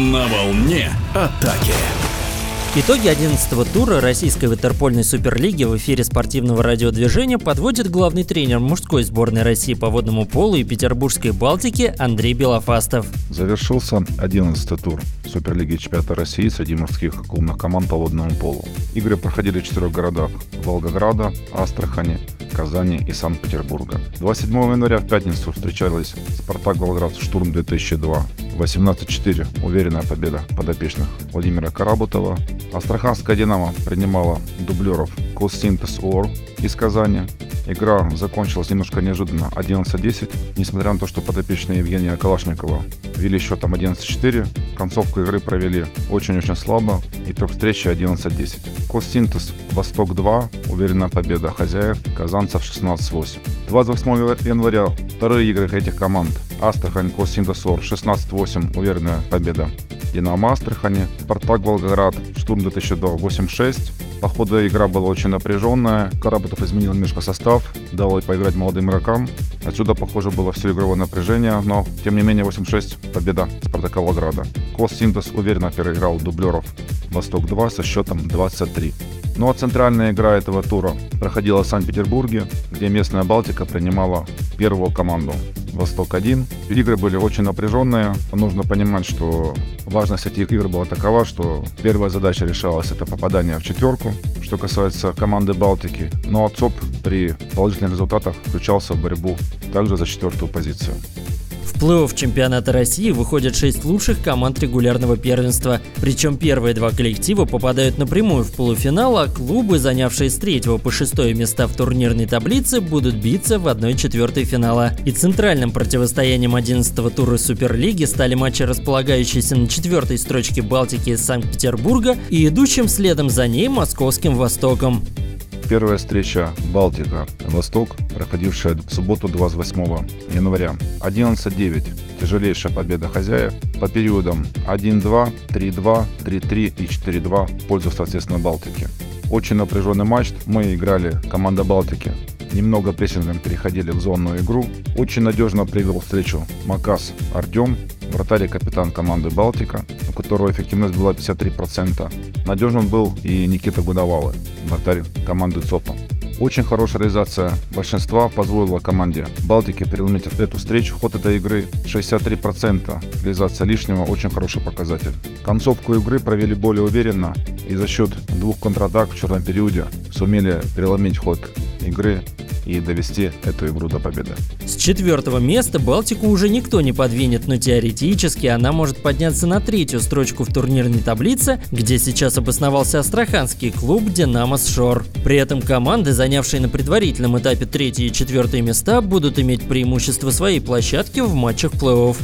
На волне атаки. Итоги 11-го тура российской ватерпольной суперлиги в эфире спортивного радиодвижения подводит главный тренер мужской сборной России по водному полу и петербургской Балтики Андрей Белофастов. Завершился 11-й тур Суперлиги чемпионата России среди мужских клубных команд по водному полу. Игры проходили в четырех городах – Волгограда, Астрахани, Казани и Санкт-Петербурга. 27 января в пятницу встречались «Спартак Волгоград Штурм-2002». 18-4 уверенная победа подопечных Владимира Карабутова. Астраханская «Динамо» принимала дублеров Костинтес Ор из Казани. Игра закончилась немножко неожиданно 11-10, несмотря на то, что подопечные Евгения Калашникова вели счетом 11-4. Концовку игры провели очень-очень слабо. Итог встречи 11-10. Костинтес Восток-2. Уверенная победа хозяев. Казанцев 16-8. 28 января вторые игры этих команд. Астрахань Костинтесор 16-8. Уверенная победа. Динамо Астрахани. Спартак Волгоград. Штурм 2002 8-6. По ходу игра была очень напряженная. Карабатов изменил немножко состав, дал поиграть молодым игрокам. Отсюда, похоже, было все игровое напряжение, но, тем не менее, 8-6 победа Спартака Волгограда. Кос Синтез уверенно переиграл дублеров Восток-2 со счетом 23. Ну а центральная игра этого тура проходила в Санкт-Петербурге, где местная Балтика принимала первую команду Восток-1. Игры были очень напряженные. Нужно понимать, что важность этих игр была такова, что первая задача решалась это попадание в четверку, что касается команды Балтики. Но ЦОП при положительных результатах включался в борьбу также за четвертую позицию плей-офф чемпионата России выходят 6 лучших команд регулярного первенства. Причем первые два коллектива попадают напрямую в полуфинал, а клубы, занявшие с 3 по 6 места в турнирной таблице, будут биться в 1-4 финала. И центральным противостоянием 11-го тура Суперлиги стали матчи, располагающиеся на четвертой строчке Балтики из Санкт-Петербурга и идущим следом за ней Московским Востоком. Первая встреча Балтика, Восток, проходившая в субботу 28 января. 11-9. Тяжелейшая победа хозяев по периодам 1-2, 3-2, 3-3 и 4-2 в пользу, соответственно, Балтики. Очень напряженный матч. Мы играли команда Балтики. Немного прессингом переходили в зонную игру. Очень надежно привел встречу Макас Артем, вратарь и капитан команды Балтика, которого эффективность была 53%. Надежным был и Никита Гудовалы, вратарь команды ЦОПа. Очень хорошая реализация большинства позволила команде Балтики переломить эту встречу. Ход этой игры 63%. Реализация лишнего очень хороший показатель. Концовку игры провели более уверенно и за счет двух контратак в черном периоде сумели переломить ход игры и довести эту игру до победы. С четвертого места Балтику уже никто не подвинет, но теоретически она может подняться на третью строчку в турнирной таблице, где сейчас обосновался астраханский клуб «Динамос Шор». При этом команды, занявшие на предварительном этапе третье и четвертое места, будут иметь преимущество своей площадки в матчах плей-офф.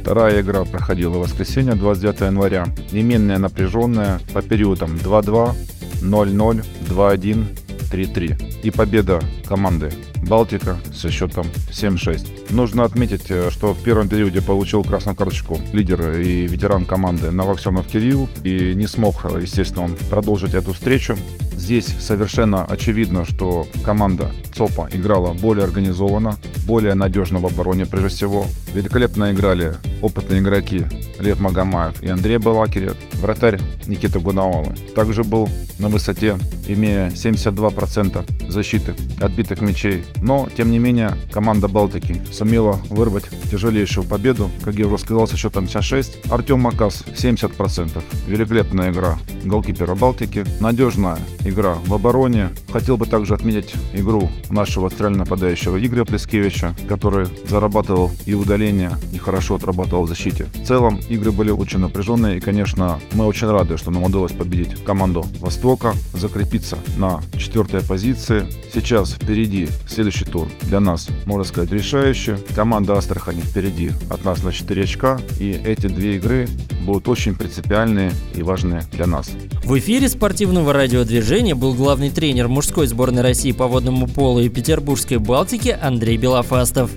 Вторая игра проходила в воскресенье 29 января. Неменная напряженная по периодам 2-2, 0-0, 2-1, 3-3. И победа команды Балтика со счетом 7-6. Нужно отметить, э, что в первом периоде получил красную карточку лидер и ветеран команды Новоксенов Кирилл и не смог, естественно, он продолжить эту встречу. Здесь совершенно очевидно, что команда ЦОПа играла более организованно, более надежно в обороне прежде всего. Великолепно играли опытные игроки Лев Магомаев и Андрей Балакирев. Вратарь Никита Гунауалы также был на высоте, имея 72% защиты отбитых мячей. Но, тем не менее, команда Балтики сумела вырвать тяжелейшую победу, как я уже сказал, со счетом 56. Артем Макас 70%. Великолепная игра голкипера Балтики. Надежная игра в обороне. Хотел бы также отметить игру нашего центрального нападающего Игоря Плескевича, который зарабатывал и удаление, и хорошо отрабатывал в защите. В целом, игры были очень напряженные, и, конечно, мы очень рады, что нам удалось победить команду Востока, закрепиться на четвертой позиции. Сейчас впереди следующий тур для нас, можно сказать, решающий. Команда Астрахани впереди от нас на 4 очка, и эти две игры будут очень принципиальные и важные для нас. В эфире спортивного радиодвижения был главный тренер мужской сборной России по водному полу и Петербургской Балтики Андрей Белофастов.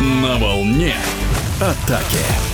На волне атаки.